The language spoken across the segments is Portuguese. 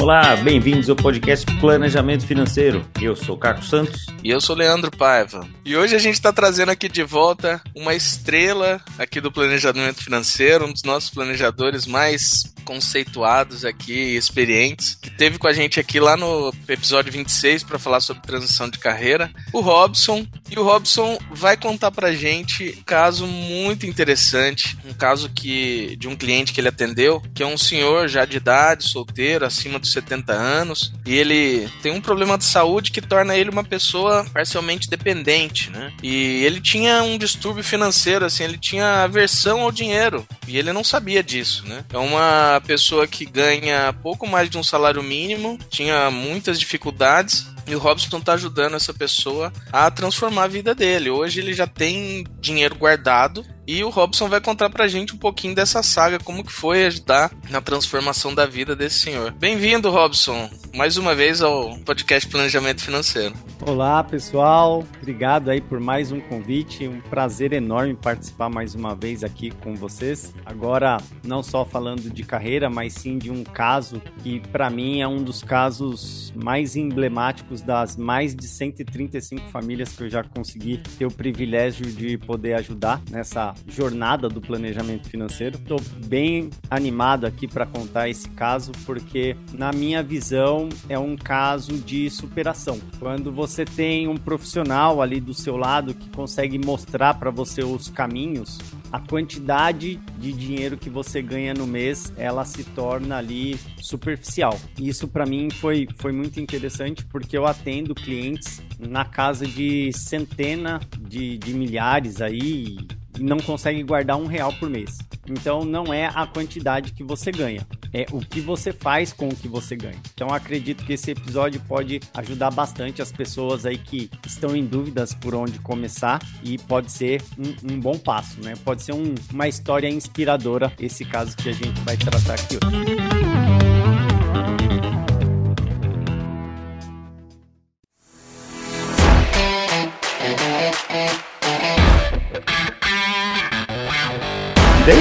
Olá, bem-vindos ao podcast Planejamento Financeiro. Eu sou Caco Santos. E eu sou Leandro Paiva. E hoje a gente está trazendo aqui de volta uma estrela aqui do planejamento financeiro, um dos nossos planejadores mais conceituados aqui, experientes, que teve com a gente aqui lá no episódio 26 para falar sobre transição de carreira, o Robson. E o Robson vai contar pra gente um caso muito interessante, um caso que de um cliente que ele atendeu, que é um senhor já de idade, solteiro, acima dos 70 anos, e ele tem um problema de saúde que torna ele uma pessoa parcialmente dependente, né? E ele tinha um distúrbio financeiro, assim, ele tinha aversão ao dinheiro, e ele não sabia disso, né? É uma pessoa que ganha pouco mais de um salário mínimo, tinha muitas dificuldades e o Robson está ajudando essa pessoa a transformar a vida dele. Hoje ele já tem dinheiro guardado e o Robson vai contar pra gente um pouquinho dessa saga, como que foi ajudar na transformação da vida desse senhor. Bem-vindo, Robson, mais uma vez ao podcast Planejamento Financeiro. Olá, pessoal. Obrigado aí por mais um convite. Um prazer enorme participar mais uma vez aqui com vocês. Agora, não só falando de carreira, mas sim de um caso que para mim é um dos casos mais emblemáticos das mais de 135 famílias que eu já consegui ter o privilégio de poder ajudar nessa jornada do planejamento financeiro. Estou bem animado aqui para contar esse caso, porque, na minha visão, é um caso de superação. Quando você tem um profissional ali do seu lado que consegue mostrar para você os caminhos, a quantidade de dinheiro que você ganha no mês, ela se torna ali superficial. Isso para mim foi, foi muito interessante porque eu atendo clientes na casa de centena de, de milhares aí não consegue guardar um real por mês. Então não é a quantidade que você ganha, é o que você faz com o que você ganha. Então acredito que esse episódio pode ajudar bastante as pessoas aí que estão em dúvidas por onde começar e pode ser um, um bom passo, né? Pode ser um, uma história inspiradora esse caso que a gente vai tratar aqui hoje.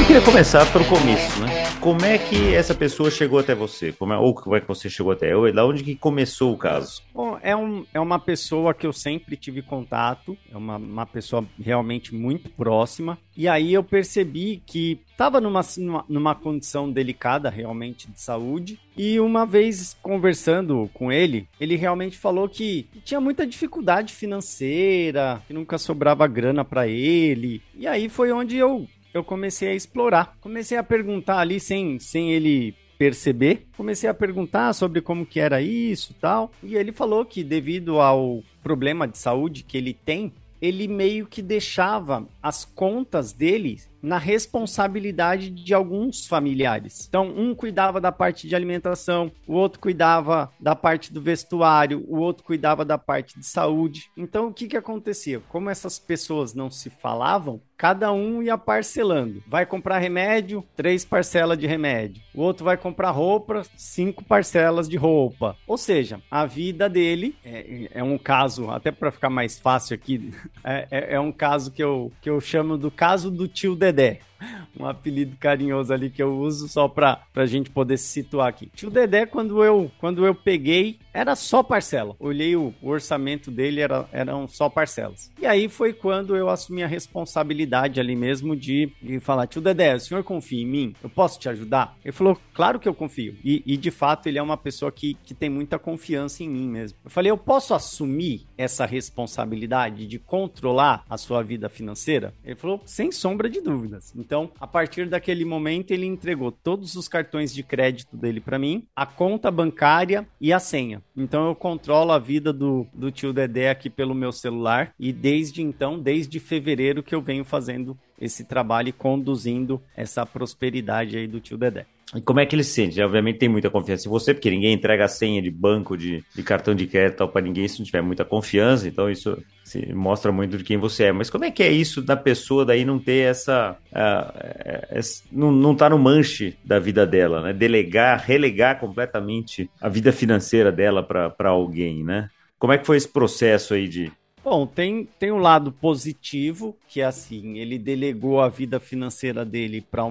Queria começar pelo começo, né? Como é que essa pessoa chegou até você? Como é, ou como é que você chegou até? Ou da onde que começou o caso? Bom, é, um, é uma pessoa que eu sempre tive contato, é uma, uma pessoa realmente muito próxima. E aí eu percebi que estava numa, numa condição delicada realmente de saúde. E uma vez conversando com ele, ele realmente falou que tinha muita dificuldade financeira, que nunca sobrava grana para ele. E aí foi onde eu eu comecei a explorar. Comecei a perguntar ali sem, sem ele perceber. Comecei a perguntar sobre como que era isso tal. E ele falou que devido ao problema de saúde que ele tem, ele meio que deixava as contas dele na responsabilidade de alguns familiares. Então, um cuidava da parte de alimentação, o outro cuidava da parte do vestuário, o outro cuidava da parte de saúde. Então, o que que acontecia? Como essas pessoas não se falavam, cada um ia parcelando. Vai comprar remédio, três parcelas de remédio. O outro vai comprar roupa, cinco parcelas de roupa. Ou seja, a vida dele é, é um caso, até para ficar mais fácil aqui, é, é, é, um caso que eu, que eu chamo do caso do tio Dedé um apelido carinhoso ali que eu uso só pra, pra gente poder se situar aqui. Tio Dedé, quando eu, quando eu peguei, era só parcela. Olhei o, o orçamento dele, era, eram só parcelas. E aí foi quando eu assumi a responsabilidade ali mesmo de, de falar: Tio Dedé, o senhor confia em mim? Eu posso te ajudar? Ele falou: Claro que eu confio. E, e de fato, ele é uma pessoa que, que tem muita confiança em mim mesmo. Eu falei: Eu posso assumir essa responsabilidade de controlar a sua vida financeira? Ele falou: Sem sombra de dúvidas. Então, a partir daquele momento, ele entregou todos os cartões de crédito dele para mim, a conta bancária e a senha. Então, eu controlo a vida do, do tio Dedé aqui pelo meu celular e desde então, desde fevereiro, que eu venho fazendo esse trabalho e conduzindo essa prosperidade aí do tio Dedé. E como é que ele se sente? Obviamente tem muita confiança em você, porque ninguém entrega a senha de banco, de, de cartão de crédito para ninguém se não tiver muita confiança, então isso mostra muito de quem você é. Mas como é que é isso da pessoa daí não ter essa. Uh, uh, não, não tá no manche da vida dela, né? Delegar, relegar completamente a vida financeira dela para alguém, né? Como é que foi esse processo aí de, Bom, tem, tem um lado positivo, que é assim, ele delegou a vida financeira dele para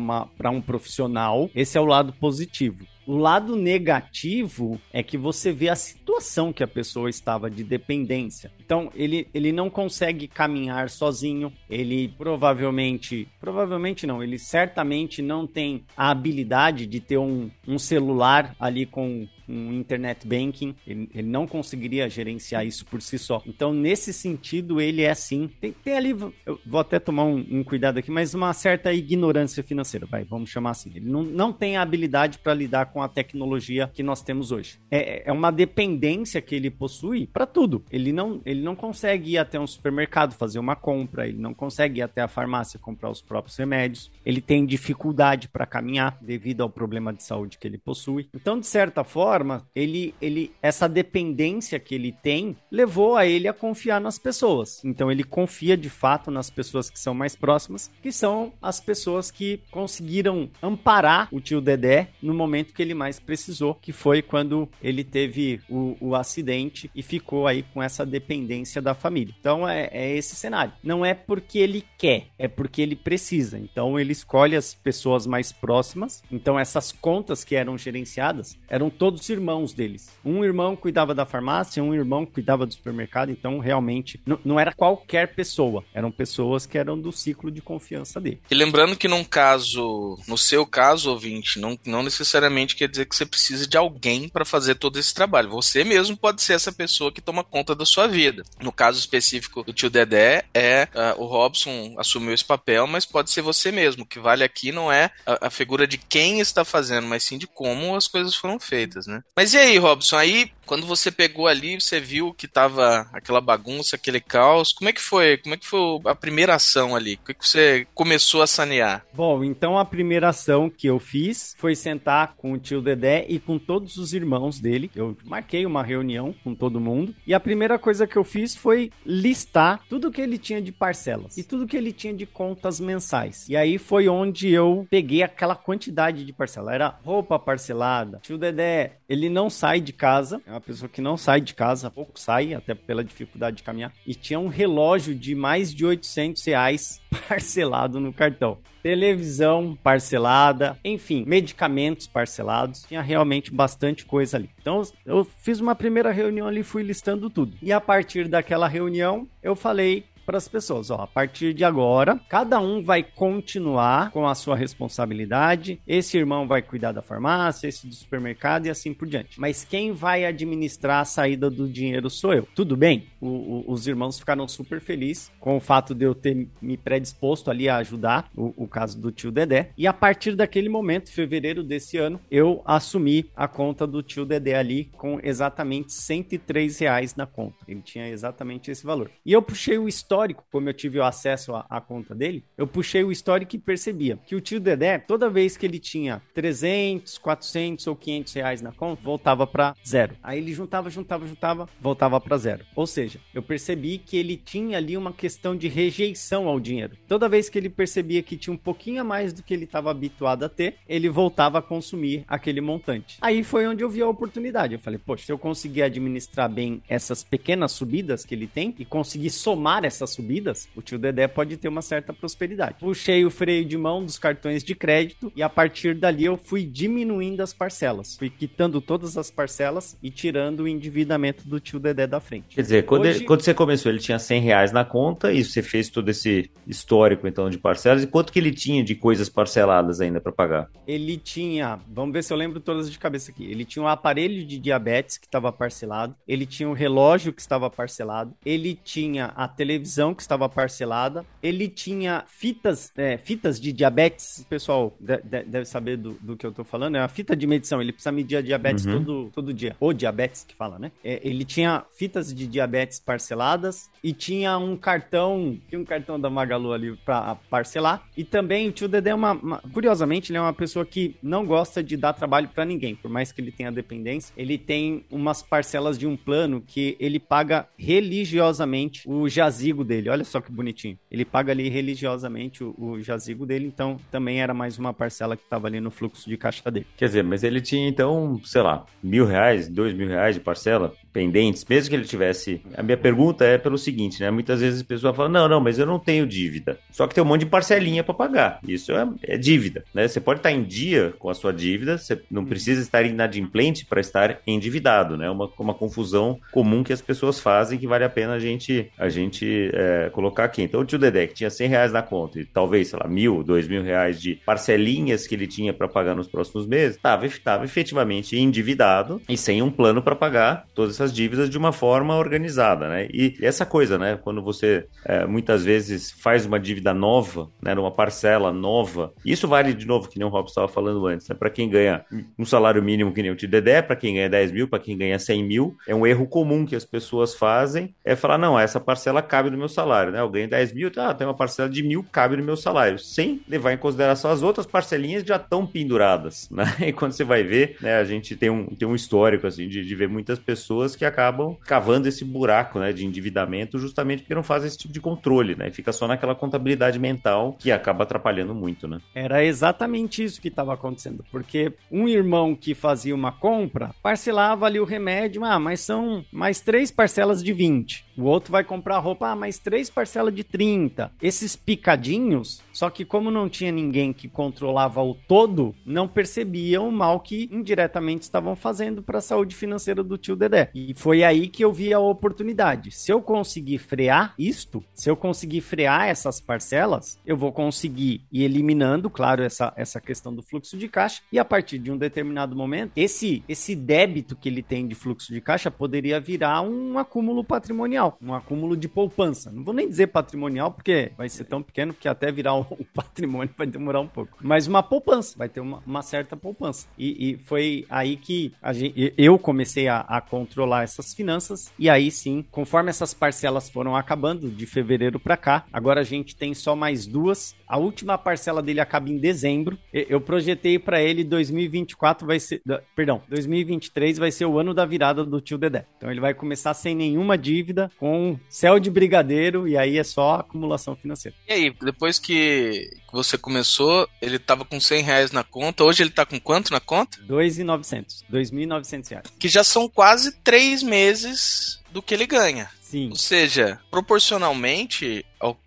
um profissional. Esse é o lado positivo. O lado negativo é que você vê a situação que a pessoa estava de dependência. Então, ele, ele não consegue caminhar sozinho, ele provavelmente, provavelmente não, ele certamente não tem a habilidade de ter um, um celular ali com um internet banking, ele, ele, não conseguiria gerenciar isso por si só. Então, nesse sentido, ele é assim. Tem, tem ali, eu vou até tomar um, um, cuidado aqui, mas uma certa ignorância financeira, vai, vamos chamar assim. Ele não, não tem a habilidade para lidar com a tecnologia que nós temos hoje. É, é uma dependência que ele possui para tudo. Ele não, ele não consegue ir até um supermercado fazer uma compra, ele não consegue ir até a farmácia comprar os próprios remédios, ele tem dificuldade para caminhar devido ao problema de saúde que ele possui. Então, de certa forma, forma, ele, ele, essa dependência que ele tem levou a ele a confiar nas pessoas. Então ele confia de fato nas pessoas que são mais próximas, que são as pessoas que conseguiram amparar o tio Dedé no momento que ele mais precisou, que foi quando ele teve o, o acidente e ficou aí com essa dependência da família. Então é, é esse cenário. Não é porque ele quer, é porque ele precisa. Então ele escolhe as pessoas mais próximas. Então essas contas que eram gerenciadas eram todos irmãos deles. Um irmão cuidava da farmácia, um irmão cuidava do supermercado, então realmente não era qualquer pessoa, eram pessoas que eram do ciclo de confiança dele. E lembrando que num caso, no seu caso, ouvinte, não, não necessariamente quer dizer que você precisa de alguém para fazer todo esse trabalho. Você mesmo pode ser essa pessoa que toma conta da sua vida. No caso específico do tio Dedé, é uh, o Robson assumiu esse papel, mas pode ser você mesmo. O que vale aqui não é a, a figura de quem está fazendo, mas sim de como as coisas foram feitas, né? Mas e aí, Robson? Aí, quando você pegou ali, você viu que tava aquela bagunça, aquele caos. Como é que foi? Como é que foi a primeira ação ali? O que, que você começou a sanear? Bom, então a primeira ação que eu fiz foi sentar com o tio Dedé e com todos os irmãos dele. Eu marquei uma reunião com todo mundo. E a primeira coisa que eu fiz foi listar tudo que ele tinha de parcelas e tudo que ele tinha de contas mensais. E aí foi onde eu peguei aquela quantidade de parcela. Era roupa parcelada. Tio Dedé, ele não sai de casa, é uma pessoa que não sai de casa, pouco sai, até pela dificuldade de caminhar, e tinha um relógio de mais de 800 reais parcelado no cartão. Televisão parcelada, enfim, medicamentos parcelados, tinha realmente bastante coisa ali. Então eu fiz uma primeira reunião ali, fui listando tudo. E a partir daquela reunião, eu falei para as pessoas. Ó, a partir de agora, cada um vai continuar com a sua responsabilidade. Esse irmão vai cuidar da farmácia, esse do supermercado e assim por diante. Mas quem vai administrar a saída do dinheiro sou eu. Tudo bem? O, o, os irmãos ficaram super felizes com o fato de eu ter me predisposto ali a ajudar o, o caso do tio Dedé. E a partir daquele momento, fevereiro desse ano, eu assumi a conta do tio Dedé ali com exatamente 103 reais na conta. Ele tinha exatamente esse valor. E eu puxei o estoque histórico, como eu tive o acesso à, conta dele, eu puxei o histórico e percebia que o tio Dedé, toda vez que ele tinha 300, 400 ou 500 reais na conta, voltava para zero. Aí ele juntava, juntava, juntava, voltava para zero. Ou seja, eu percebi que ele tinha ali uma questão de rejeição ao dinheiro. Toda vez que ele percebia que tinha um pouquinho a mais do que ele estava habituado a ter, ele voltava a consumir aquele montante. Aí foi onde eu vi a oportunidade. Eu falei, poxa, se eu conseguir administrar bem essas pequenas subidas que ele tem e conseguir somar essas essas subidas, o tio Dedé pode ter uma certa prosperidade. Puxei o freio de mão dos cartões de crédito e a partir dali eu fui diminuindo as parcelas. Fui quitando todas as parcelas e tirando o endividamento do tio Dedé da frente. Quer dizer, quando, Hoje... ele, quando você começou, ele tinha 100 reais na conta e você fez todo esse histórico então de parcelas. E quanto que ele tinha de coisas parceladas ainda para pagar? Ele tinha, vamos ver se eu lembro todas de cabeça aqui. Ele tinha um aparelho de diabetes que estava parcelado, ele tinha um relógio que estava parcelado, ele tinha a televisão televisão que estava parcelada. Ele tinha fitas, é, fitas de diabetes. O pessoal de, de, deve saber do, do, que eu tô falando. É uma fita de medição. Ele precisa medir a diabetes uhum. todo, todo dia. Ou diabetes que fala, né? É, ele tinha fitas de diabetes parceladas e tinha um cartão, tinha um cartão da Magalu ali para parcelar. E também o tio Dedé é uma, uma, curiosamente, ele é uma pessoa que não gosta de dar trabalho para ninguém, por mais que ele tenha dependência. Ele tem umas parcelas de um plano que ele paga religiosamente o jazigo dele. Olha só que bonitinho. Ele paga ali religiosamente o, o jazigo dele, então também era mais uma parcela que estava ali no fluxo de caixa dele. Quer dizer, mas ele tinha então, sei lá, mil reais, dois mil reais de parcela? Pendentes, mesmo que ele tivesse. A minha pergunta é pelo seguinte, né? Muitas vezes a pessoa fala: não, não, mas eu não tenho dívida. Só que tem um monte de parcelinha para pagar. Isso é, é, dívida, né? Você pode estar em dia com a sua dívida, você não precisa estar inadimplente para estar endividado, né? Uma, uma confusão comum que as pessoas fazem que vale a pena a gente, a gente é, colocar aqui. Então, o tio Dedé, que tinha 100 reais na conta e talvez, sei lá, mil, dois mil reais de parcelinhas que ele tinha para pagar nos próximos meses, estava efetivamente endividado e sem um plano para pagar todas essas dívidas de uma forma organizada, né? E, essa coisa, né? Quando você é, muitas vezes faz uma dívida nova, né? Numa parcela nova, isso vale de novo, que nem o Rob estava falando antes, né? Para quem ganha um salário mínimo que nem o Dedé, para quem ganha 10 mil, para quem ganha 100 mil, é um erro comum que as pessoas fazem, é falar, não, essa parcela cabe no meu salário, né? Eu ganho 10 mil, tá, tem uma parcela de mil, cabe no meu salário, sem levar em consideração as outras parcelinhas já estão penduradas, né? E quando você vai ver, né, a gente tem um, tem um histórico, assim, de, de ver muitas pessoas que acabam cavando esse buraco, né, de endividamento justamente porque não fazem esse tipo de controle, né? Fica só naquela contabilidade mental que acaba atrapalhando muito, né? Era exatamente isso que estava acontecendo, porque um irmão que fazia uma compra parcelava ali o remédio, ah, mas são mais três parcelas de 20. O outro vai comprar roupa, ah, mais três parcelas de 30. Esses picadinhos, só que como não tinha ninguém que controlava o todo, não percebiam o mal que indiretamente estavam fazendo para a saúde financeira do tio Dedé. E foi aí que eu vi a oportunidade. Se eu conseguir frear isto, se eu conseguir frear essas parcelas, eu vou conseguir ir eliminando, claro, essa, essa questão do fluxo de caixa e a partir de um determinado momento, esse esse débito que ele tem de fluxo de caixa poderia virar um acúmulo patrimonial, um acúmulo de poupança. Não vou nem dizer patrimonial porque vai ser tão pequeno que até virar um patrimônio vai demorar um pouco. Mas uma poupança, vai ter uma, uma certa poupança. E, e, foi aí que gente, eu comecei a, a, controlar essas finanças e aí sim, conforme essas parcelas foram acabando de fevereiro para cá, agora a gente tem só mais duas. A última parcela dele acaba em dezembro. Eu projetei para ele 2024 vai ser, perdão, 2023 vai ser o ano da virada do tio Dedé. Então ele vai começar sem nenhuma dívida, com céu de brigadeiro, e aí é só acumulação financeira. E aí, depois que você começou, ele tava com 100 reais na conta, hoje ele tá com quanto na conta? 2.900, 2.900 reais. Que já são quase três meses do que ele ganha. Sim. Ou seja, proporcionalmente ao,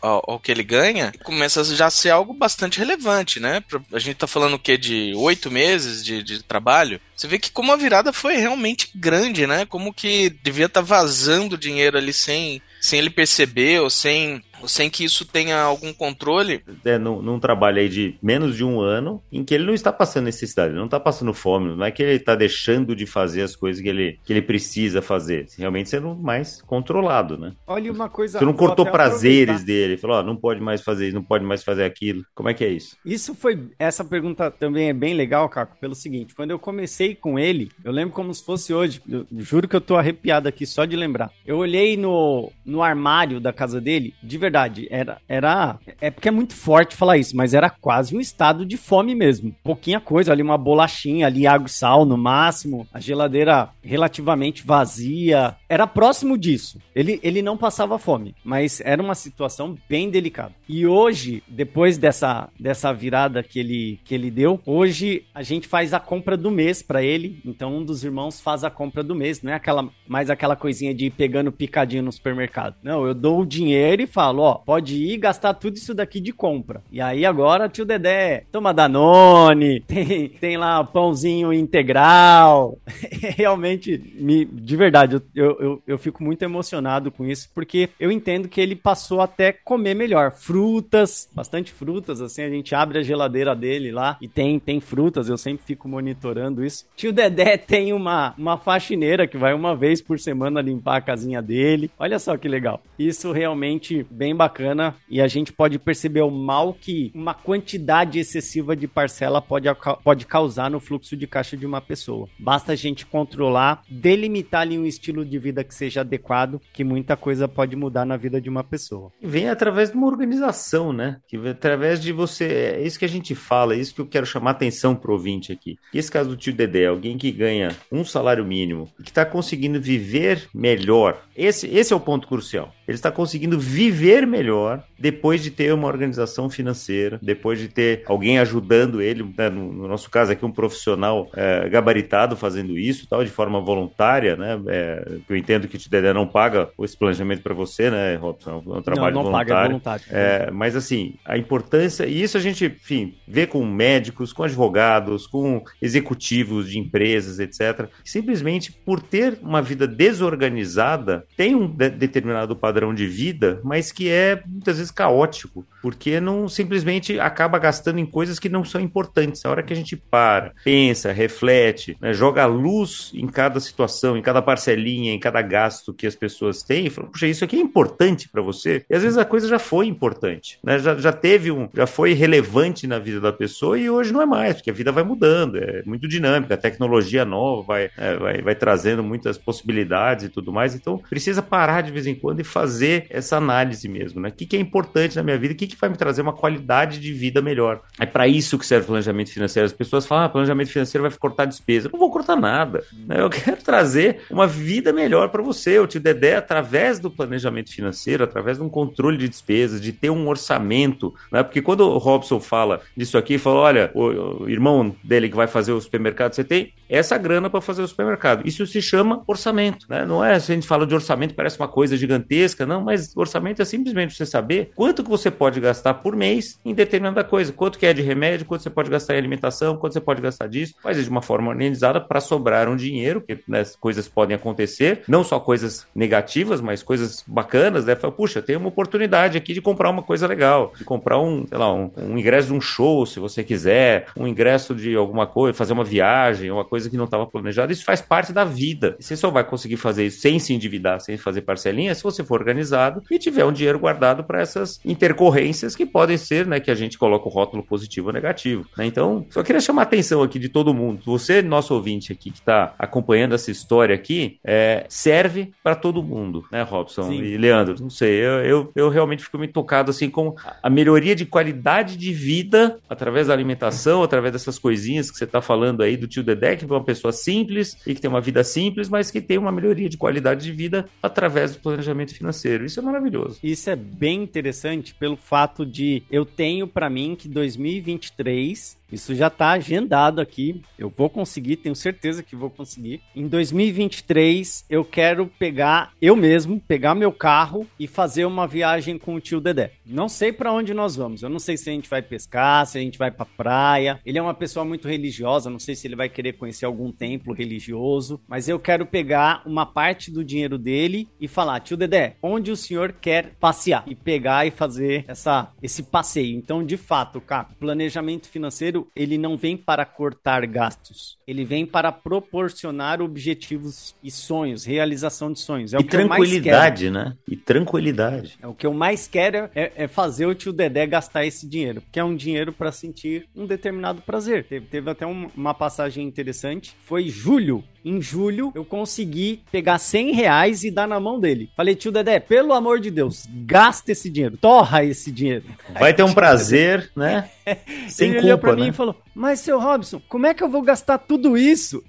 ao, ao, que ele ganha, começa já a ser algo bastante relevante, né? A gente tá falando o quê? De oito meses de, de trabalho. Você vê que como a virada foi realmente grande, né? Como que devia estar tá vazando dinheiro ali sem, sem ele perceber ou sem sem que isso tenha algum controle. É, num, num, trabalho aí de menos de um ano, em que ele não está passando necessidade, não está passando fome, não é que ele está deixando de fazer as coisas que ele, que ele precisa fazer, realmente sendo mais controlado, né? Olha uma coisa. Você não cortou prazeres dele, falou, ó, não pode mais fazer isso, não pode mais fazer aquilo. Como é que é isso? Isso foi. Essa pergunta também é bem legal, Caco, pelo seguinte: quando eu comecei com ele, eu lembro como se fosse hoje, eu juro que eu tô arrepiado aqui só de lembrar. Eu olhei no, no armário da casa dele, de verdade verdade, era, era. É porque é muito forte falar isso, mas era quase um estado de fome mesmo. Pouquinha coisa, ali uma bolachinha, ali água e sal no máximo, a geladeira relativamente vazia. Era próximo disso. Ele, ele não passava fome, mas era uma situação bem delicada. E hoje, depois dessa, dessa virada que ele, que ele deu, hoje a gente faz a compra do mês para ele. Então um dos irmãos faz a compra do mês, não é aquela mais aquela coisinha de ir pegando picadinho no supermercado. Não, eu dou o dinheiro e falo, ó, pode ir gastar tudo isso daqui de compra. E aí agora, tio Dedé, toma Danone, tem, tem lá pãozinho integral. Realmente, me, de verdade, eu, eu, eu fico muito emocionado com isso, porque eu entendo que ele passou até comer melhor. Frutas, bastante frutas, assim, a gente abre a geladeira dele lá e tem, tem frutas, eu sempre fico monitorando isso. Tio Dedé tem uma, uma faxineira que vai uma vez por semana limpar a casinha dele. Olha só que legal. Isso realmente bem bem bacana e a gente pode perceber o mal que uma quantidade excessiva de parcela pode, pode causar no fluxo de caixa de uma pessoa. Basta a gente controlar, delimitar ali um estilo de vida que seja adequado, que muita coisa pode mudar na vida de uma pessoa. Vem através de uma organização, né? Que através de você. É isso que a gente fala, é isso que eu quero chamar atenção pro ouvinte aqui. Esse caso do tio Dedé, alguém que ganha um salário mínimo, que está conseguindo viver melhor. Esse, esse é o ponto crucial. Ele está conseguindo viver melhor depois de ter uma organização financeira, depois de ter alguém ajudando ele, né, no, no, nosso caso aqui um profissional é, gabaritado fazendo isso, tal, de forma voluntária, né? É, eu entendo que o Tidedé não paga esse planejamento para você, né, Robson? É um trabalho não, não voluntário. Paga, é voluntário. É, mas assim, a importância, e isso a gente, enfim, vê com médicos, com advogados, com executivos de empresas, etc. Simplesmente por ter uma vida desorganizada, tem um de determinado padrão de vida, mas que é muitas vezes caótico, porque não simplesmente acaba gastando em coisas que não são importantes. A hora que a gente para, pensa, reflete, né, joga luz em cada situação, em cada parcelinha, em cada gasto que as pessoas têm, fala, puxa, isso aqui é importante para você. E às vezes a coisa já foi importante, né? Já, já teve um, já foi relevante na vida da pessoa e hoje não é mais, porque a vida vai mudando, é muito dinâmica, a tecnologia nova vai, é, vai, vai trazendo muitas possibilidades e tudo mais. Então precisa parar de vez em quando e fazer essa análise mesmo, né? O que, que é importante na minha vida, o que, que vai me trazer uma qualidade de vida melhor. É para isso que serve o planejamento financeiro. As pessoas falam, ah, planejamento financeiro vai cortar despesa. Eu não vou cortar nada. Né? Eu quero trazer uma vida melhor para você. O tio Dedé, através do planejamento financeiro, através de um controle de despesas, de ter um orçamento, né? Porque quando o Robson fala disso aqui, fala, olha, o, o irmão dele que vai fazer o supermercado, você tem essa grana para fazer o supermercado. Isso se chama orçamento, né? Não é, se a gente fala de orçamento, parece uma coisa gigantesca, não, mas orçamento é simplesmente você saber quanto que você pode gastar por mês em determinada coisa, quanto que é de remédio, quanto você pode gastar em alimentação, quanto você pode gastar disso, faz isso de uma forma organizada para sobrar um dinheiro, porque né, coisas podem acontecer, não só coisas negativas, mas coisas bacanas, né? Fala, puxa, tem uma oportunidade aqui de comprar uma coisa legal, de comprar um, sei lá, um, um ingresso de um show, se você quiser, um ingresso de alguma coisa, fazer uma viagem, uma coisa que não estava planejada, isso faz parte da vida. Você só vai conseguir fazer isso sem se endividar, sem fazer parcelinha, se você for organizado e tiver um dinheiro guardado para essas intercorrências que podem ser, né, que a gente coloca o rótulo positivo ou negativo. Né? Então, só queria chamar a atenção aqui de todo mundo. Você, nosso ouvinte aqui que está acompanhando essa história aqui, é, serve para todo mundo, né, Robson Sim. e Leandro? Não sei, eu, eu, eu realmente fico me tocado assim com a melhoria de qualidade de vida através da alimentação, através dessas coisinhas que você está falando aí do tio Dedé, que é uma pessoa simples e que tem uma vida simples, mas que tem uma melhoria de qualidade de vida através do planejamento financeiro. Isso é maravilhoso. Isso é bem interessante pelo fato de eu tenho para mim que 2023 isso já está agendado aqui. Eu vou conseguir, tenho certeza que vou conseguir. Em 2023, eu quero pegar eu mesmo, pegar meu carro e fazer uma viagem com o tio Dedé. Não sei para onde nós vamos. Eu não sei se a gente vai pescar, se a gente vai para praia. Ele é uma pessoa muito religiosa, não sei se ele vai querer conhecer algum templo religioso, mas eu quero pegar uma parte do dinheiro dele e falar: "Tio Dedé, onde o senhor quer passear?" E pegar e fazer essa esse passeio. Então, de fato, cara, planejamento financeiro ele não vem para cortar gastos, ele vem para proporcionar objetivos e sonhos, realização de sonhos. É e tranquilidade, né? E tranquilidade. É o que eu mais quero é, é, fazer o tio Dedé gastar esse dinheiro, porque é um dinheiro para sentir um determinado prazer. Teve, teve até um, uma passagem interessante, foi julho em julho, eu consegui pegar 100 reais e dar na mão dele. Falei, tio Dedé, pelo amor de Deus, gasta esse dinheiro, torra esse dinheiro. Vai ter um prazer, né? Sem Ele culpa, olhou pra né? mim e falou, mas seu Robson, como é que eu vou gastar tudo isso?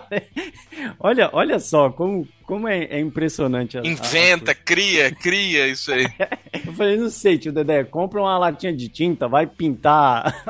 olha, olha só como, como é, é impressionante. A, Inventa, a... cria, cria isso aí. eu falei, não sei, tio Dedé, compra uma latinha de tinta, vai pintar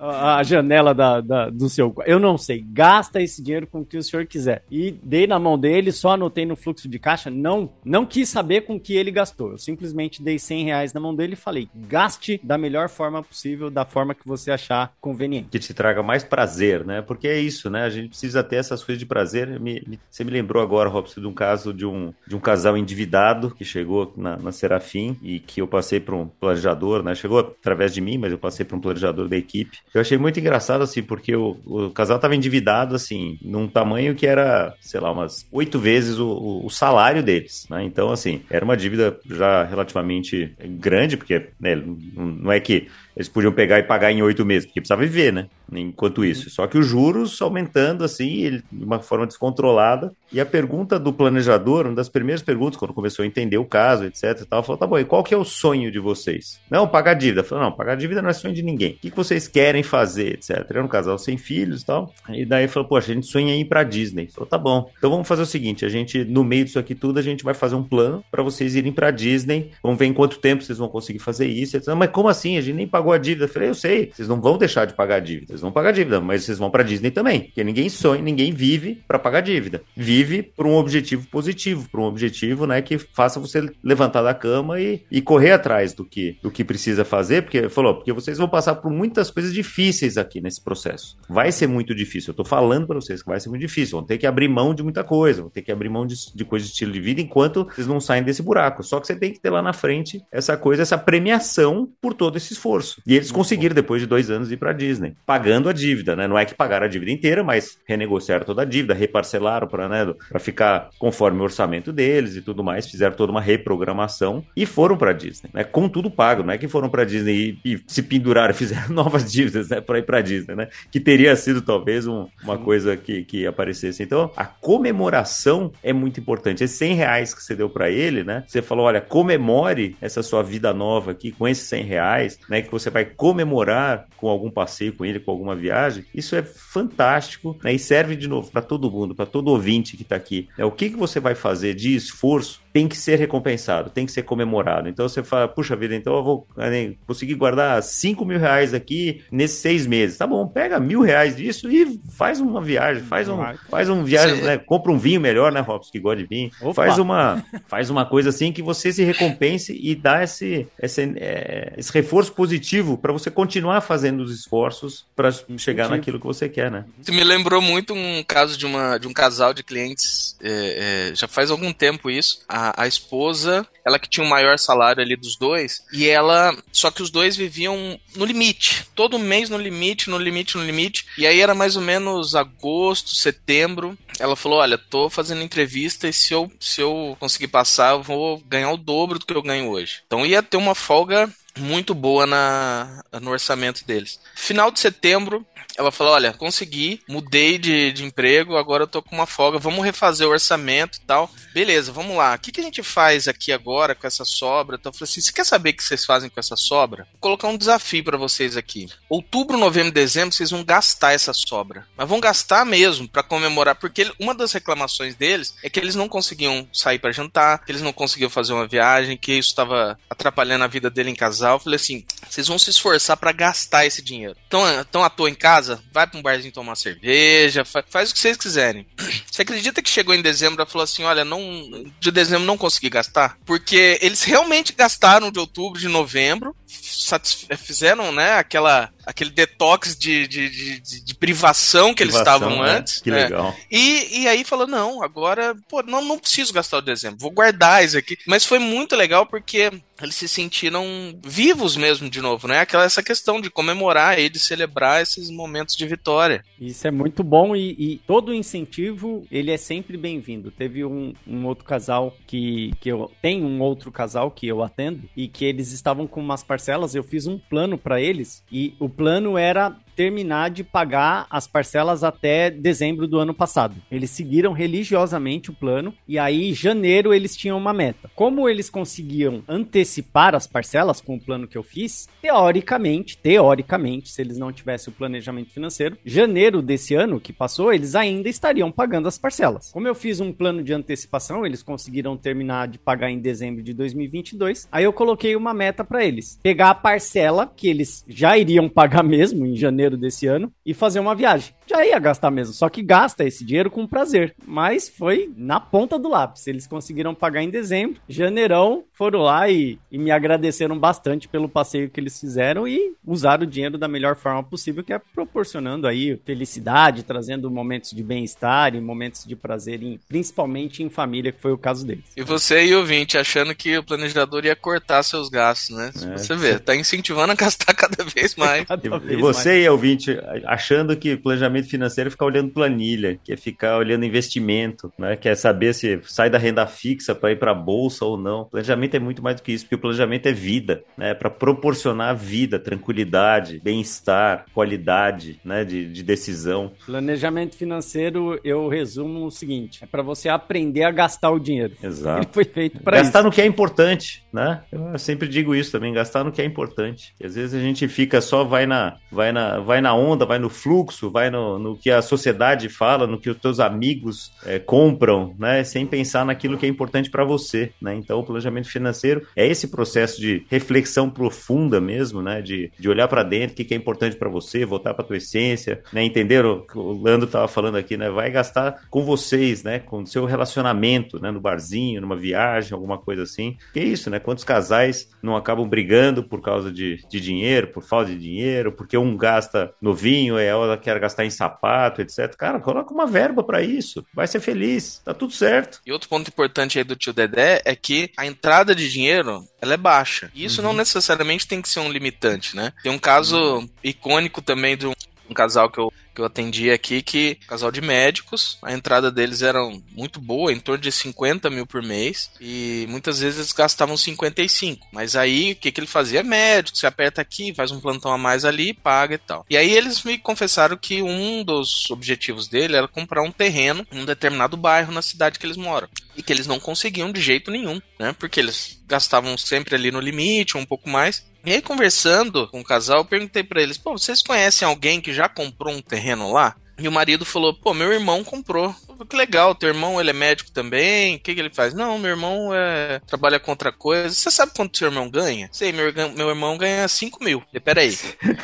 a janela da, da, do seu... Eu não sei, gasta esse dinheiro com o que o senhor quiser. E dei na mão dele, só anotei no fluxo de caixa, não, não quis saber com que ele gastou. Eu simplesmente dei 100 reais na mão dele e falei, gaste da melhor forma possível, da forma que você achar conveniente. Que te traga mais prazer, né? Porque é isso, né? A gente precisa ter essas coisas de prazer. Me, me, você me lembrou agora, Robson, de um caso de um, de um casal endividado que chegou na, na Serafim e que eu passei para um planejador, né? Chegou através de mim, mas eu passei para um planejador da equipe. Eu achei muito engraçado, assim, porque o, o casal estava endividado, assim, num tamanho que era, sei lá, umas oito vezes o, o, salário deles, né? Então, assim, era uma dívida já relativamente grande, porque né, não é que eles podiam pegar e pagar em oito meses, porque precisava viver, né? Enquanto isso. Só que os juros aumentando assim, ele, de uma forma descontrolada. E a pergunta do planejador, uma das primeiras perguntas, quando começou a entender o caso, etc. Tal, falou: tá bom, e qual que é o sonho de vocês? Não, pagar dívida. Falou: não, pagar dívida não é sonho de ninguém. O que, que vocês querem fazer, etc. Era um casal sem filhos e tal. E daí falou, poxa, a gente sonha em ir pra Disney. Falou, tá bom. Então vamos fazer o seguinte, a gente, no meio disso aqui tudo, a gente vai fazer um plano para vocês irem pra Disney. Vamos ver em quanto tempo vocês vão conseguir fazer isso. Etc. Mas como assim? A gente nem pagou a dívida. Eu falei, eu sei, vocês não vão deixar de pagar a dívida. Vocês vão pagar a dívida, mas vocês vão pra Disney também. Porque ninguém sonha, ninguém vive para pagar dívida. Vive por um objetivo positivo, por um objetivo, né, que faça você levantar da cama e, e correr atrás do que, do que precisa fazer, porque falou, porque vocês vão passar por muitas coisas difíceis aqui nesse processo. Vai ser muito difícil. Eu tô falando para vocês que vai ser muito difícil. Vão ter que abrir mão de muita coisa, vão ter que abrir mão de, de coisa de estilo de vida enquanto vocês não saem desse buraco. Só que você tem que ter lá na frente essa coisa, essa premiação por todo esse esforço. E eles conseguiram, depois de dois anos, ir para Disney, pagando a dívida, né? Não é que pagaram a dívida inteira, mas renegociaram toda a dívida, reparcelaram para né, ficar conforme o orçamento deles e tudo mais, fizeram toda uma reprogramação e foram para Disney, né? Com tudo pago, não é que foram para Disney e, e, se penduraram, fizeram novas dívidas, né, para ir para Disney, né? Que teria sido talvez um, uma coisa que, que aparecesse. Então, a comemoração é muito importante. Esses 100 reais que você deu para ele, né? Você falou, olha, comemore essa sua vida nova aqui com esses 100 reais, né? Que você vai comemorar com algum passeio com ele, com alguma viagem. Isso é fantástico, né? E serve de novo para todo mundo, para todo ouvinte que está aqui. É o que, que você vai fazer de esforço tem que ser recompensado, tem que ser comemorado. Então você fala, puxa vida, então eu vou né, conseguir guardar 5 mil reais aqui nesses seis meses. Tá bom, pega mil reais disso e faz uma viagem, faz um, faz um viagem, né, compra um vinho melhor, né, Robson, que gosta de vinho. Opa. Faz uma, faz uma coisa assim que você se recompense e dá esse, esse, é, esse reforço positivo para você continuar fazendo os esforços para chegar naquilo que você quer, né? Isso me lembrou muito um caso de, uma, de um casal de clientes, é, é, já faz algum tempo isso. A a, esposa, ela que tinha o maior salário ali dos dois, e ela. Só que os dois viviam no limite. Todo mês no limite, no limite, no limite. E aí era mais ou menos agosto, setembro. Ela falou: Olha, tô fazendo entrevista e se eu, se eu conseguir passar, eu vou ganhar o dobro do que eu ganho hoje. Então ia ter uma folga muito boa na, no orçamento deles. Final de setembro, ela falou: Olha, consegui, mudei de, de emprego, agora eu tô com uma folga, vamos refazer o orçamento e tal. Beleza, vamos lá. O que, que a gente faz aqui agora com essa sobra? Então eu falei assim: você quer saber o que vocês fazem com essa sobra? Vou colocar um desafio para vocês aqui. Outubro, novembro, dezembro, vocês vão gastar essa sobra. Mas vão gastar mesmo para comemorar, porque uma das reclamações deles é que eles não conseguiam sair para jantar, que eles não conseguiam fazer uma viagem, que isso estava atrapalhando a vida dele em casal. Eu falei assim: vocês vão se esforçar para gastar esse dinheiro. Então, à toa em casa? Casa, vai pra um barzinho tomar cerveja, faz, faz o que vocês quiserem. Você acredita que chegou em dezembro e falou assim: olha, não, de dezembro não consegui gastar? Porque eles realmente gastaram de outubro, de novembro, fizeram, né, aquela aquele detox de, de, de, de privação que privação, eles estavam né? antes. Que né? legal. E, e aí falou, não, agora, pô, não, não preciso gastar o dezembro, vou guardar isso aqui. Mas foi muito legal porque eles se sentiram vivos mesmo de novo, né? Aquela essa questão de comemorar e de celebrar esses momentos de vitória. Isso é muito bom e, e todo incentivo ele é sempre bem-vindo. Teve um, um, outro casal que, que eu tem um outro casal que eu atendo e que eles estavam com umas parcelas. Eu fiz um plano para eles e o plano era terminar de pagar as parcelas até dezembro do ano passado. Eles seguiram religiosamente o plano e aí em janeiro eles tinham uma meta. Como eles conseguiam antecipar as parcelas com o plano que eu fiz, teoricamente, teoricamente, se eles não tivessem o planejamento financeiro, janeiro desse ano que passou, eles ainda estariam pagando as parcelas. Como eu fiz um plano de antecipação, eles conseguiram terminar de pagar em dezembro de 2022. Aí eu coloquei uma meta para eles: pegar a parcela que eles já iriam pagar mesmo em janeiro janeiro desse ano e fazer uma viagem. Já ia gastar mesmo, só que gasta esse dinheiro com prazer. Mas foi na ponta do lápis. Eles conseguiram pagar em dezembro, janeirão, foram lá e, e me agradeceram bastante pelo passeio que eles fizeram e usaram o dinheiro da melhor forma possível, que é proporcionando aí felicidade, trazendo momentos de bem-estar e momentos de prazer, em, principalmente em família, que foi o caso deles. E você e o ouvinte achando que o planejador ia cortar seus gastos, né? É, você vê, tá incentivando a gastar cada vez mais. cada e, vez e você mais. e ouvinte achando que planejamento financeiro é ficar olhando planilha, que é ficar olhando investimento, né? Que é saber se sai da renda fixa para ir para bolsa ou não. Planejamento é muito mais do que isso, porque o planejamento é vida, né? Para proporcionar vida, tranquilidade, bem-estar, qualidade, né? De, de decisão. Planejamento financeiro, eu resumo o seguinte: é para você aprender a gastar o dinheiro. Exato. Ele foi feito para gastar no que é importante, né? Eu sempre digo isso também, gastar no que é importante. Às vezes a gente fica só vai na, vai na vai na onda, vai no fluxo, vai no, no que a sociedade fala, no que os teus amigos é, compram, né? Sem pensar naquilo que é importante para você, né? Então, o planejamento financeiro é esse processo de reflexão profunda mesmo, né? De, de olhar para dentro, o que, que é importante para você, voltar para tua essência, né? Entenderam? O Lando tava falando aqui, né? Vai gastar com vocês, né? Com o seu relacionamento, né? No barzinho, numa viagem, alguma coisa assim. Que é isso, né? Quantos casais não acabam brigando por causa de, de dinheiro, por falta de dinheiro, porque um gasta no vinho, e a outra quer gastar em sapato, etc. Cara, coloca uma verba para isso. Vai ser feliz. Tá tudo certo. E outro ponto importante aí do tio Dedé é que a entrada de dinheiro ela é baixa. E isso uhum. não necessariamente tem que ser um limitante, né? Tem um caso icônico também de um, um casal que eu que eu atendi aqui, que casal de médicos, a entrada deles era muito boa, em torno de 50 mil por mês, e muitas vezes eles gastavam 55. Mas aí, o que, que ele fazia? Médico, você aperta aqui, faz um plantão a mais ali, paga e tal. E aí eles me confessaram que um dos objetivos dele era comprar um terreno em um determinado bairro na cidade que eles moram. E que eles não conseguiam de jeito nenhum, né? Porque eles gastavam sempre ali no limite, um pouco mais. E aí, conversando com o casal, eu perguntei para eles: pô, vocês conhecem alguém que já comprou um terreno lá? E o marido falou: pô, meu irmão comprou que legal, teu irmão ele é médico também, o que, que ele faz? Não, meu irmão é, trabalha com outra coisa. Você sabe quanto seu irmão ganha? Sei, meu, meu irmão ganha 5 mil. E, peraí.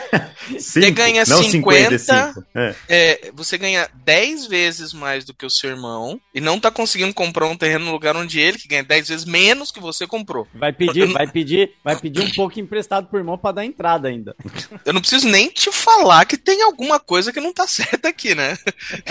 você ganha não 50, é. É, você ganha 10 vezes mais do que o seu irmão e não tá conseguindo comprar um terreno no lugar onde ele, que ganha 10 vezes menos que você comprou. Vai pedir, vai pedir, vai pedir um pouco emprestado pro irmão para dar entrada ainda. Eu não preciso nem te falar que tem alguma coisa que não tá certa aqui, né?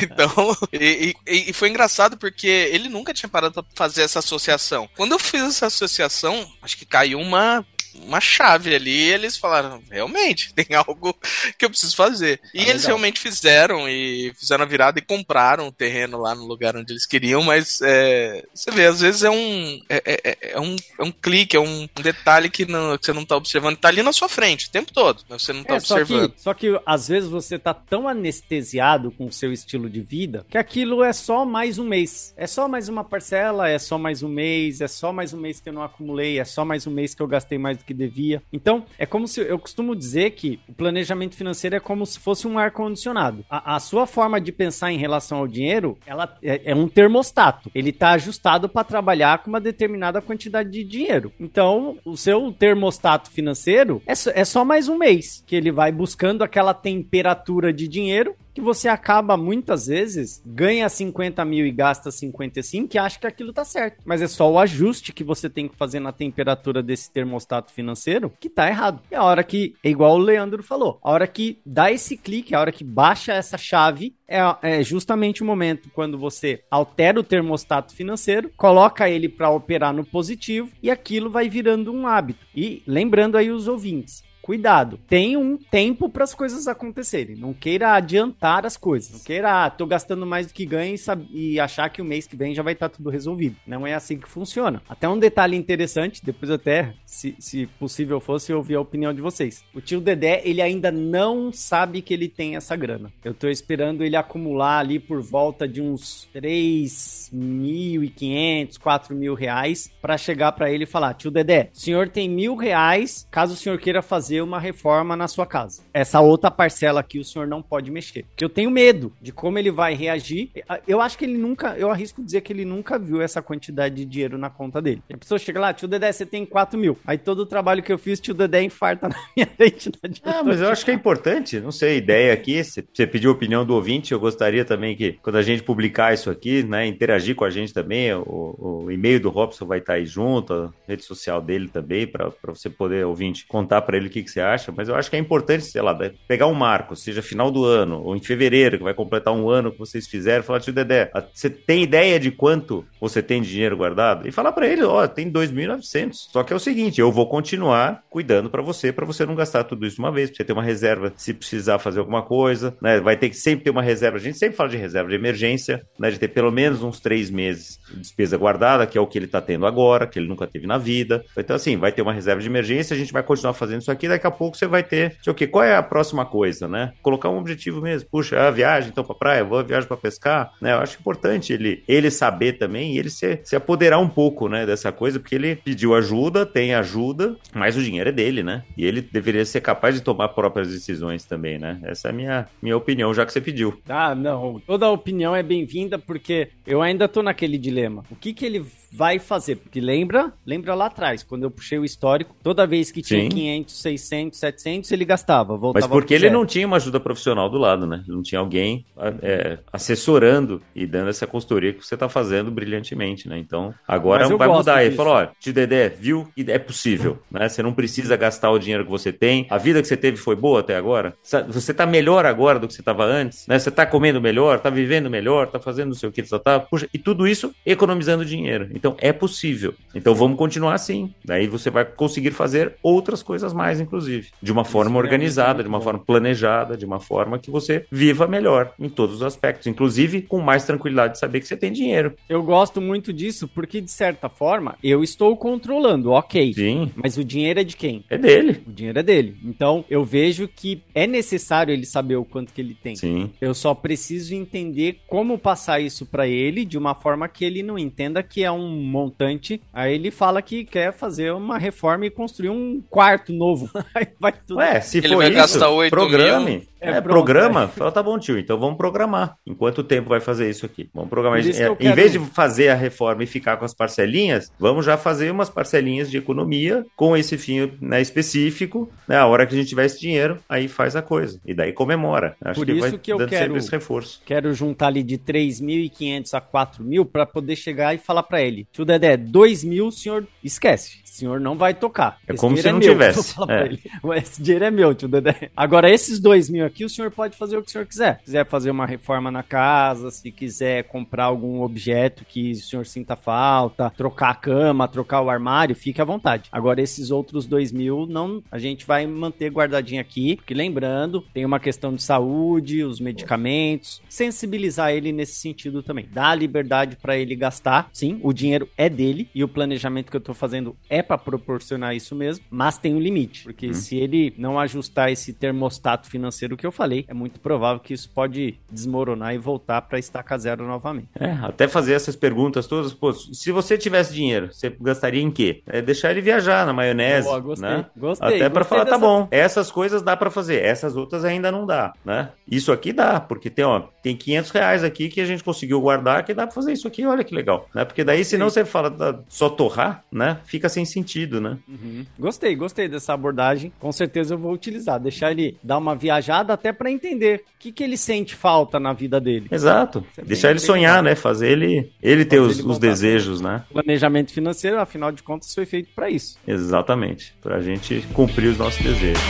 Então, e, e e, foi engraçado porque ele nunca tinha parado pra fazer essa associação. Quando eu fiz essa associação, acho que caiu uma uma chave ali e eles falaram, realmente, tem algo que eu preciso fazer. E ah, eles legal. realmente fizeram e fizeram a virada e compraram o terreno lá no lugar onde eles queriam, mas é, você vê, às vezes é um é, é, é, é um, é um clique, é um, detalhe que, não, que você não tá observando, tá ali na sua frente o tempo todo, você não tá observando. Só que, só que às vezes você tá tão anestesiado com o seu estilo de vida que aquilo é só mais um mês. É só mais uma parcela, é só mais um mês, é só mais um mês que eu não acumulei, é só mais um mês que eu gastei mais do que devia. Então, é como se eu costumo dizer que o planejamento financeiro é como se fosse um ar-condicionado. A, a, sua forma de pensar em relação ao dinheiro, ela é, é um termostato. Ele está ajustado para trabalhar com uma determinada quantidade de dinheiro. Então, o seu termostato financeiro é, é só mais um mês que ele vai buscando aquela temperatura de dinheiro que você acaba muitas vezes ganha 50 mil e gasta 55 e acha que aquilo tá certo. Mas é só o ajuste que você tem que fazer na temperatura desse termostato financeiro que tá errado. E a hora que, é igual o Leandro falou, a hora que dá esse clique, a hora que baixa essa chave, é, é justamente o momento quando você altera o termostato financeiro, coloca ele para operar no positivo e aquilo vai virando um hábito. E lembrando aí os ouvintes, cuidado. Tem um tempo para as coisas acontecerem. Não queira adiantar as coisas. Não queira, ah, tô gastando mais do que ganho e, e achar que o mês que vem já vai estar tá tudo resolvido. Não é assim que funciona. Até um detalhe interessante, depois até, se, se possível fosse, eu ouvir a opinião de vocês. O tio Dedé, ele ainda não sabe que ele tem essa grana. Eu tô esperando ele acumular ali por volta de uns 3.500, 4 mil reais para chegar para ele e falar, tio Dedé, o senhor tem mil reais, caso o senhor queira fazer fazer uma reforma na sua casa. Essa outra parcela aqui o senhor não pode mexer. Porque eu tenho medo de como ele vai reagir. Eu acho que ele nunca, eu arrisco dizer que ele nunca viu essa quantidade de dinheiro na conta dele. A pessoa chega lá, tio Dedé, você tem 4 mil. Aí todo o trabalho que eu fiz, tio Dedé infarta na minha frente. Ah, mas eu acho que é importante. Não sei, ideia aqui. Você pediu a opinião do ouvinte. Eu gostaria também que, quando a gente publicar isso aqui, né, interagir com a gente também. O, o e-mail do Robson vai estar aí junto, a rede social dele também, para você poder, ouvinte, contar para ele o que que, que você acha, mas eu acho que é importante, sei lá, pegar um marco, seja final do ano, ou em fevereiro, que vai completar um ano que vocês fizeram, falar, tio Dedé, você tem ideia de quanto você tem de dinheiro guardado? E falar para ele, ó, oh, tem 2.900. Só que é o seguinte, eu vou continuar cuidando para você, para você não gastar tudo isso uma vez, pra você ter uma reserva se precisar fazer alguma coisa, né? Vai ter que sempre ter uma reserva, a gente sempre fala de reserva de emergência, né? De ter pelo menos uns três meses de despesa guardada, que é o que ele tá tendo agora, que ele nunca teve na vida. Então, assim, vai ter uma reserva de emergência, a gente vai continuar fazendo isso aqui, daqui a pouco você vai ter, sei o quê, qual é a próxima coisa, né? Colocar um objetivo mesmo. Puxa, a viagem então pra praia, vou a viagem para pescar, né? Eu acho importante ele, ele saber também e ele se, se apoderar um pouco, né, dessa coisa, porque ele pediu ajuda, tem ajuda, mas o dinheiro é dele, né? E ele deveria ser capaz de tomar próprias decisões também, né? Essa é a minha, minha opinião, já que você pediu. Ah, não. Toda opinião é bem-vinda porque eu ainda tô naquele dilema. O que que ele vai fazer? Porque lembra, lembra lá atrás, quando eu puxei o histórico, toda vez que tinha Sim. 500, 600, 700, ele gastava, voltava Mas porque ele não tinha uma ajuda profissional do lado, né? Não tinha alguém é, assessorando e dando essa consultoria que você tá fazendo brilhantemente, né? Então, agora vai mudar. Ele falou, ó, tio Dedé, viu? E é possível, né? Você não precisa gastar o dinheiro que você tem. A vida que você teve foi boa até agora? Você tá melhor agora do que você tava antes, né? Você tá comendo melhor, tá vivendo melhor, tá fazendo não sei o que, tá, tá, puxa, e tudo isso economizando dinheiro. Então é possível. Então vamos continuar assim. Daí você vai conseguir fazer outras coisas mais, inclusive. De uma forma organizada, de uma forma planejada, de uma forma que você viva melhor em todos os aspectos, inclusive com mais tranquilidade de saber que você tem dinheiro. Eu gosto muito disso porque, de certa forma, eu estou controlando, ok. Sim. Mas o dinheiro é de quem? É dele. O dinheiro é dele. Então eu vejo que é necessário ele saber o quanto que ele tem. Sim. Eu só preciso entender como passar isso para ele de uma forma que ele não entenda que é um montante. Aí ele fala que quer fazer uma reforma e construir um quarto novo. Aí vai tudo. Ué, se ele for isso, programe. Mil. É, é programa. É. Fala, tá bom, tio, então vamos programar. Em quanto tempo vai fazer isso aqui? Vamos programar. É, quero... Em vez de fazer a reforma e ficar com as parcelinhas, vamos já fazer umas parcelinhas de economia com esse fim né, específico. Né, a hora que a gente tiver esse dinheiro, aí faz a coisa. E daí comemora. Acho Por que isso vai que eu quero, esse reforço. Quero juntar ali de 3.500 a 4.000 para poder chegar e falar para ele, tio Dedé, 2.000 o senhor esquece senhor não vai tocar. É Esse como se não é tivesse. É. Esse dinheiro é meu, tio Dedé. Agora, esses dois mil aqui, o senhor pode fazer o que o senhor quiser. Se quiser fazer uma reforma na casa, se quiser comprar algum objeto que o senhor sinta falta, trocar a cama, trocar o armário, fique à vontade. Agora, esses outros dois mil, não, a gente vai manter guardadinho aqui, porque lembrando, tem uma questão de saúde, os medicamentos, sensibilizar ele nesse sentido também. Dar liberdade para ele gastar. Sim, o dinheiro é dele e o planejamento que eu tô fazendo é para proporcionar isso mesmo, mas tem um limite, porque hum. se ele não ajustar esse termostato financeiro que eu falei, é muito provável que isso pode desmoronar e voltar para estaca zero novamente. É, até fazer essas perguntas todas, pô, se você tivesse dinheiro, você gastaria em quê? É deixar ele viajar na maionese, Boa, gostei, né? Gostei. Até para falar, tá dessa... tá bom, essas coisas dá para fazer, essas outras ainda não dá, né? Isso aqui dá, porque tem, ó, tem 500 reais aqui que a gente conseguiu guardar que dá para fazer isso aqui, olha que legal, né? Porque daí, senão você fala só torrar, né? Fica sem sentido né? Uhum. Gostei, gostei dessa abordagem. Com certeza eu vou utilizar. Deixar ele dar uma viajada até para entender o que, que ele sente falta na vida dele. Exato. É Deixar ele sonhar, né? Fazer ele, ele ter os, ele os desejos, né? Planejamento financeiro, afinal de contas, foi feito para isso. Exatamente. Para a gente cumprir os nossos desejos.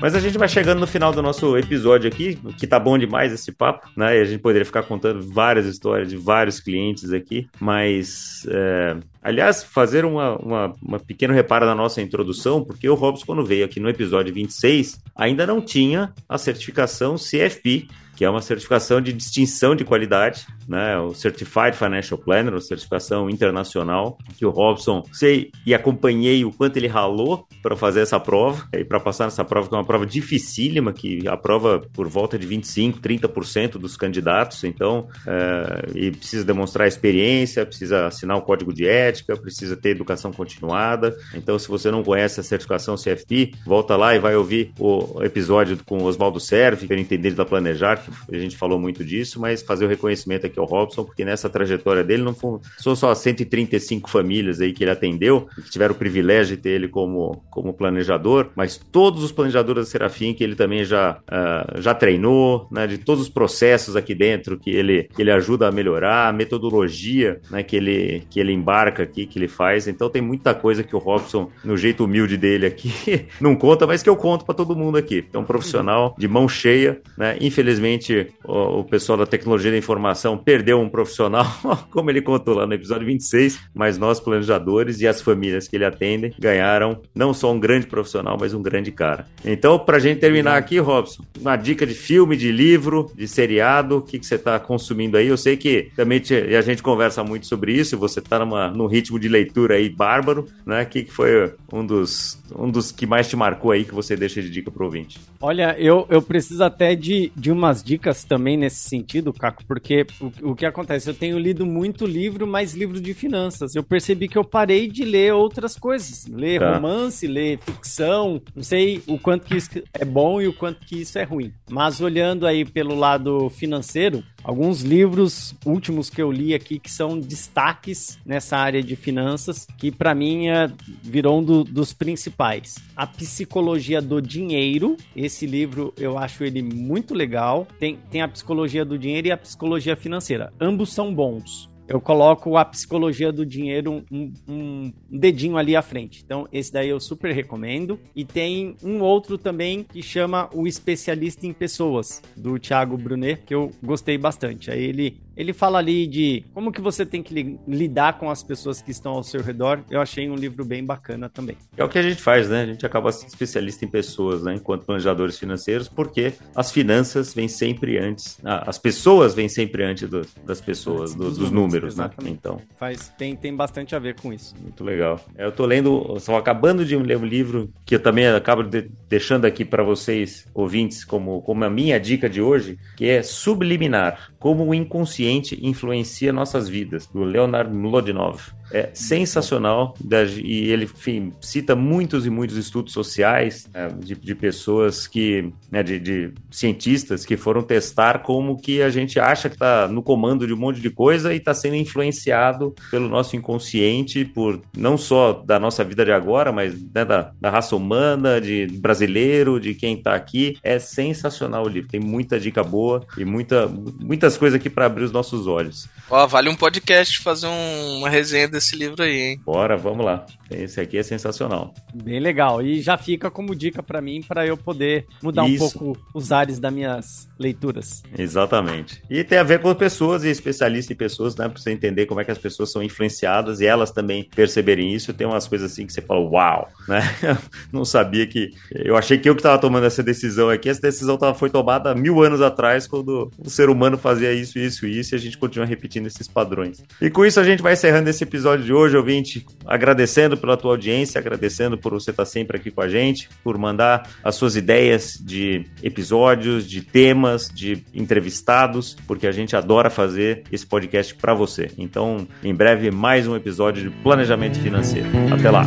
Mas a gente vai chegando no final do nosso episódio aqui, que tá bom demais esse papo, né? E a gente poderia ficar contando várias histórias de vários clientes aqui, mas. É... Aliás, fazer uma, uma, uma pequeno reparo na nossa introdução, porque o Robson, quando veio aqui no episódio 26, ainda não tinha a certificação CFP, que é uma certificação de distinção de qualidade, né? O Certified Financial Planner, uma certificação internacional, que o Robson sei e acompanhei o quanto ele ralou para fazer essa prova e para passar nessa prova, que é uma prova dificílima, que aprova por volta de 25, 30% dos candidatos, então, é, e precisa demonstrar experiência, precisa assinar o código de ética, precisa ter educação continuada. Então, se você não conhece a certificação CFP, volta lá e vai ouvir o episódio com o Oswaldo para entender da Planejar, a gente falou muito disso, mas fazer o reconhecimento aqui ao Robson, porque nessa trajetória dele não foram só 135 famílias aí que ele atendeu, que tiveram o privilégio de ter ele como, como planejador, mas todos os planejadores da Serafim que ele também já, uh, já treinou, né, de todos os processos aqui dentro que ele, que ele ajuda a melhorar, a metodologia né, que, ele, que ele embarca aqui, que ele faz. Então tem muita coisa que o Robson, no jeito humilde dele aqui, não conta, mas que eu conto para todo mundo aqui. É um profissional de mão cheia, né? Infelizmente, o, o pessoal da tecnologia da informação perdeu um profissional, como ele contou lá no episódio 26, mas nós, planejadores e as famílias que ele atende, ganharam não só um grande profissional, mas um grande cara. Então, pra gente terminar aqui, Robson, uma dica de filme, de livro, de seriado, o que, que você está consumindo aí? Eu sei que também te, a gente conversa muito sobre isso, você está num ritmo de leitura aí bárbaro, né? O que, que foi um dos, um dos que mais te marcou aí que você deixa de dica pro ouvinte? Olha, eu, eu preciso até de, de umas dicas também nesse sentido, Caco, porque o, o que acontece? Eu tenho lido muito livro, mas livro de finanças. Eu percebi que eu parei de ler outras coisas. Ler tá. romance, ler ficção. Não sei o quanto que isso é bom e o quanto que isso é ruim. Mas olhando aí pelo lado financeiro, alguns livros últimos que eu li aqui que são destaques nessa área de finanças, que para mim é, virou um do, dos principais. A Psicologia do Dinheiro, esse livro eu acho ele muito legal. Tem, tem a Psicologia do Dinheiro e a Psicologia Financeira. Ambos são bons eu coloco a psicologia do dinheiro um, um, dedinho ali à frente. Então, esse daí eu super recomendo. E tem um outro também que chama O Especialista em Pessoas, do Thiago Brunet, que eu gostei bastante. Aí ele ele fala ali de como que você tem que li lidar com as pessoas que estão ao seu redor. Eu achei um livro bem bacana também. É o que a gente faz, né? A gente acaba sendo especialista em pessoas, né? Enquanto planejadores financeiros, porque as finanças vêm sempre antes, as pessoas vêm sempre antes do, das pessoas, do, dos, números, né? Então. Faz, tem, tem bastante a ver com isso. Muito legal. Eu tô lendo, estou acabando de ler um livro que eu também acabo de, deixando aqui para vocês, ouvintes, como, como a minha dica de hoje, que é Subliminar, como o inconsciente influencia nossas vidas, do Leonard Mlodinov. É sensacional e ele enfim, cita muitos e muitos estudos sociais é, de, de, pessoas que, né, de, de, cientistas que foram testar como que a gente acha que está no comando de um monte de coisa e está sendo influenciado pelo nosso inconsciente, por não só da nossa vida de agora, mas né, da, da raça humana, de brasileiro, de quem está aqui. É sensacional o livro, tem muita dica boa e muita, muitas coisas aqui para abrir os nossos olhos. Ó, vale um podcast fazer um, uma resenha desse livro aí, hein? Bora, vamos lá. Esse aqui é sensacional. Bem legal. E já fica como dica para mim para eu poder mudar Isso. um pouco os ares das minhas leituras. Exatamente. E tem a ver com pessoas e especialistas em pessoas, né? Pra você entender como é que as pessoas são influenciadas e elas também perceberem isso. Tem umas coisas assim que você fala, uau, né? Não sabia que. Eu achei que eu que estava tomando essa decisão aqui. Essa decisão tava, foi tomada mil anos atrás, quando o ser humano fazia isso, isso, isso, e a gente continua repetindo esses padrões. E com isso a gente vai encerrando esse episódio de hoje, ouvinte, agradecendo pela tua audiência, agradecendo por você estar sempre aqui com a gente, por mandar as suas ideias de episódios, de temas, de entrevistados, porque a gente adora fazer esse podcast para você. Então, em breve, mais um episódio de Planejamento Financeiro. Até lá!